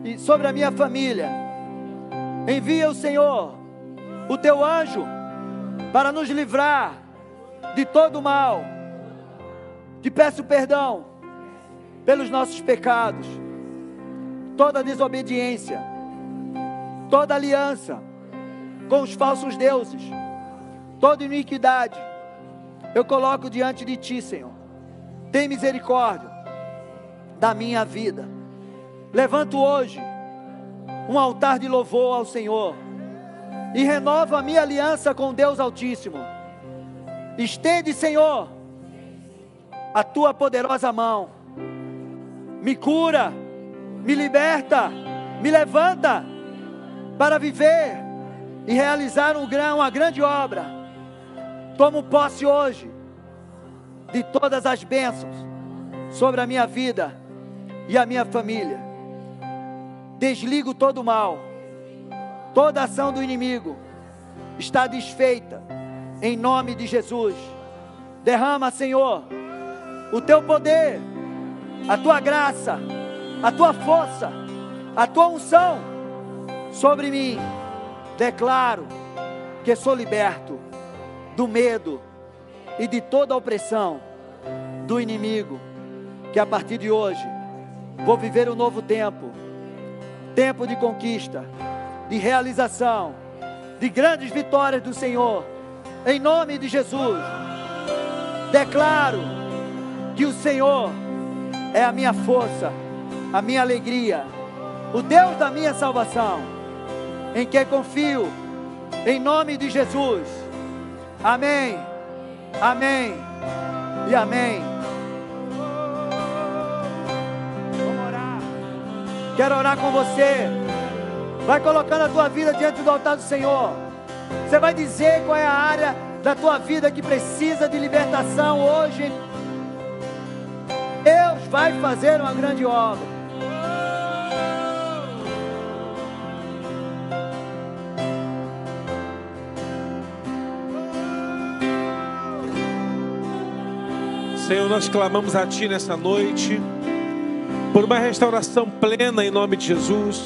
e sobre a minha família. Envia o Senhor, o teu anjo, para nos livrar de todo o mal. Te peço perdão pelos nossos pecados, toda desobediência, toda aliança com os falsos deuses, toda iniquidade. Eu coloco diante de ti, Senhor. Tem misericórdia da minha vida. Levanto hoje um altar de louvor ao Senhor e renova a minha aliança com Deus Altíssimo. Estende, Senhor, a tua poderosa mão, me cura, me liberta, me levanta para viver e realizar um, uma grande obra. Tomo posse hoje de todas as bênçãos sobre a minha vida e a minha família. Desligo todo o mal, toda ação do inimigo está desfeita, em nome de Jesus. Derrama, Senhor, o teu poder, a tua graça, a tua força, a tua unção sobre mim. Declaro que sou liberto do medo e de toda a opressão do inimigo, que a partir de hoje vou viver um novo tempo tempo de conquista, de realização, de grandes vitórias do Senhor, em nome de Jesus. Declaro que o Senhor é a minha força, a minha alegria, o Deus da minha salvação, em que confio, em nome de Jesus. Amém, amém e amém. Quero orar com você. Vai colocando a tua vida diante do altar do Senhor. Você vai dizer qual é a área da tua vida que precisa de libertação hoje. Deus vai fazer uma grande obra. Senhor, nós clamamos a Ti nessa noite, por uma restauração plena em nome de Jesus.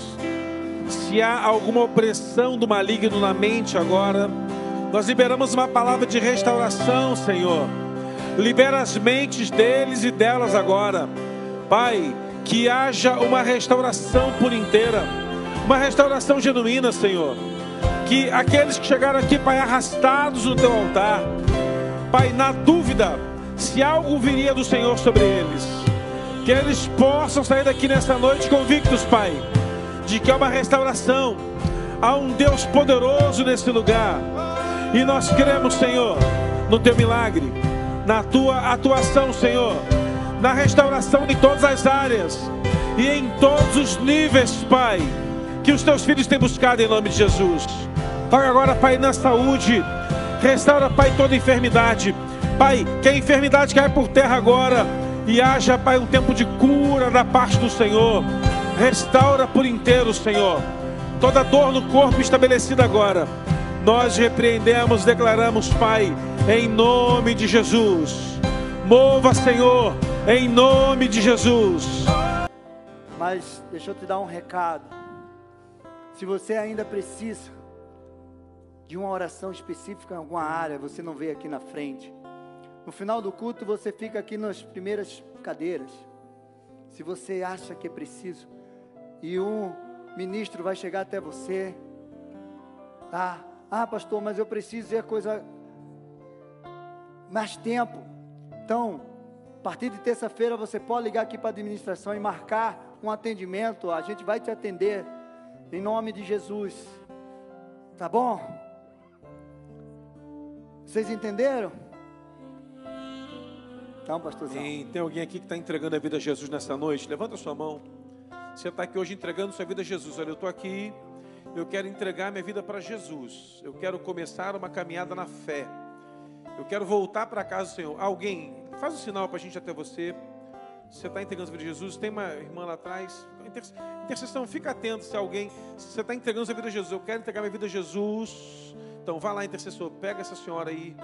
Se há alguma opressão do maligno na mente agora, nós liberamos uma palavra de restauração, Senhor. Libera as mentes deles e delas agora. Pai, que haja uma restauração por inteira, uma restauração genuína, Senhor. Que aqueles que chegaram aqui, Pai, arrastados no teu altar, Pai, na dúvida, se algo viria do Senhor sobre eles, que eles possam sair daqui nessa noite convictos, Pai, de que há uma restauração, há um Deus poderoso nesse lugar, e nós cremos, Senhor, no teu milagre, na tua atuação, Senhor, na restauração em todas as áreas e em todos os níveis, Pai, que os teus filhos têm buscado em nome de Jesus. Toca agora, Pai, na saúde, restaura, Pai, toda enfermidade. Pai, que a enfermidade caia por terra agora e haja, Pai, um tempo de cura da parte do Senhor. Restaura por inteiro, Senhor, toda dor no corpo estabelecida agora. Nós repreendemos, declaramos, Pai, em nome de Jesus. Mova, Senhor, em nome de Jesus. Mas deixa eu te dar um recado. Se você ainda precisa de uma oração específica em alguma área, você não veio aqui na frente. No final do culto, você fica aqui nas primeiras cadeiras. Se você acha que é preciso, e um ministro vai chegar até você, tá? Ah, pastor, mas eu preciso ver a coisa mais tempo. Então, a partir de terça-feira você pode ligar aqui para a administração e marcar um atendimento. A gente vai te atender em nome de Jesus. Tá bom? Vocês entenderam? Então. Tem, alguém aqui que está entregando a vida a Jesus nessa noite? Levanta sua mão. Você está aqui hoje entregando sua vida a Jesus. Olha, eu estou aqui, eu quero entregar minha vida para Jesus. Eu quero começar uma caminhada na fé. Eu quero voltar para casa Senhor. Alguém, faz um sinal para a gente até você. Você está entregando a vida a Jesus? Tem uma irmã lá atrás. Intercessão, fica atento se alguém. Você está entregando a vida a Jesus, eu quero entregar minha vida a Jesus. Então vá lá, intercessor, pega essa senhora aí.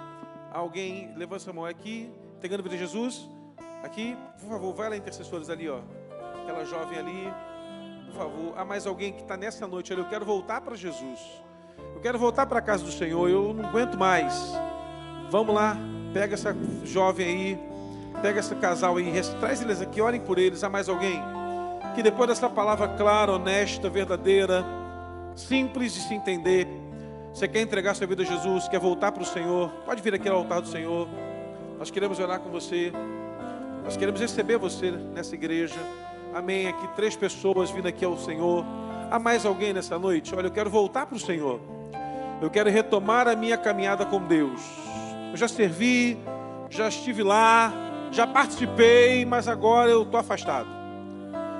Alguém, levanta sua mão aqui, entregando a vida a Jesus. Aqui, por favor, vai lá, intercessores ali, ó. Aquela jovem ali, por favor. Há mais alguém que está nessa noite ali. Eu quero voltar para Jesus. Eu quero voltar para a casa do Senhor. Eu não aguento mais. Vamos lá, pega essa jovem aí, pega esse casal aí, traz eles aqui, orem por eles. Há mais alguém? Que depois dessa palavra clara, honesta, verdadeira, simples de se entender, você quer entregar sua vida a Jesus, quer voltar para o Senhor, pode vir aqui ao altar do Senhor. Nós queremos orar com você. Nós queremos receber você nessa igreja. Amém. Aqui três pessoas vindo aqui ao Senhor. Há mais alguém nessa noite? Olha, eu quero voltar para o Senhor. Eu quero retomar a minha caminhada com Deus. Eu já servi, já estive lá, já participei, mas agora eu estou afastado.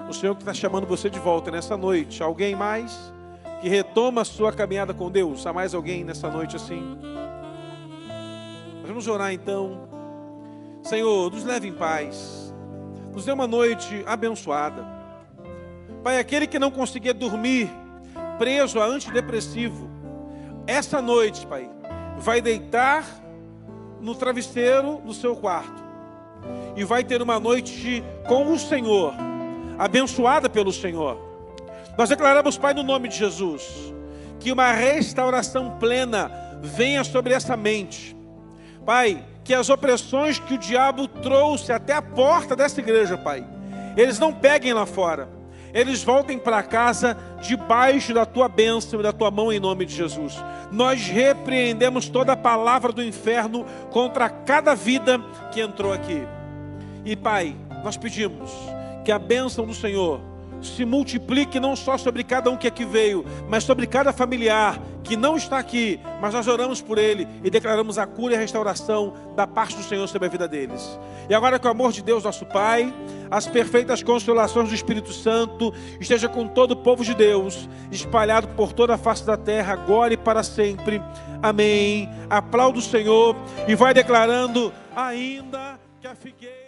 O Senhor que está chamando você de volta nessa noite. Alguém mais que retoma a sua caminhada com Deus? Há mais alguém nessa noite assim? Nós vamos orar então. Senhor, nos leve em paz. nos dê uma noite abençoada. Pai, aquele que não conseguia dormir, preso a antidepressivo, essa noite, Pai, vai deitar no travesseiro do seu quarto e vai ter uma noite com o Senhor, abençoada pelo Senhor. Nós declaramos, Pai, no nome de Jesus, que uma restauração plena venha sobre essa mente. Pai, que as opressões que o diabo trouxe até a porta dessa igreja, Pai, eles não peguem lá fora. Eles voltem para casa debaixo da tua bênção e da tua mão em nome de Jesus. Nós repreendemos toda a palavra do inferno contra cada vida que entrou aqui. E Pai, nós pedimos que a bênção do Senhor se multiplique não só sobre cada um que aqui veio, mas sobre cada familiar que não está aqui, mas nós oramos por ele e declaramos a cura e a restauração da parte do Senhor sobre a vida deles. E agora que o amor de Deus, nosso Pai, as perfeitas consolações do Espírito Santo esteja com todo o povo de Deus, espalhado por toda a face da terra, agora e para sempre. Amém. Aplauda o Senhor e vai declarando ainda que a figueira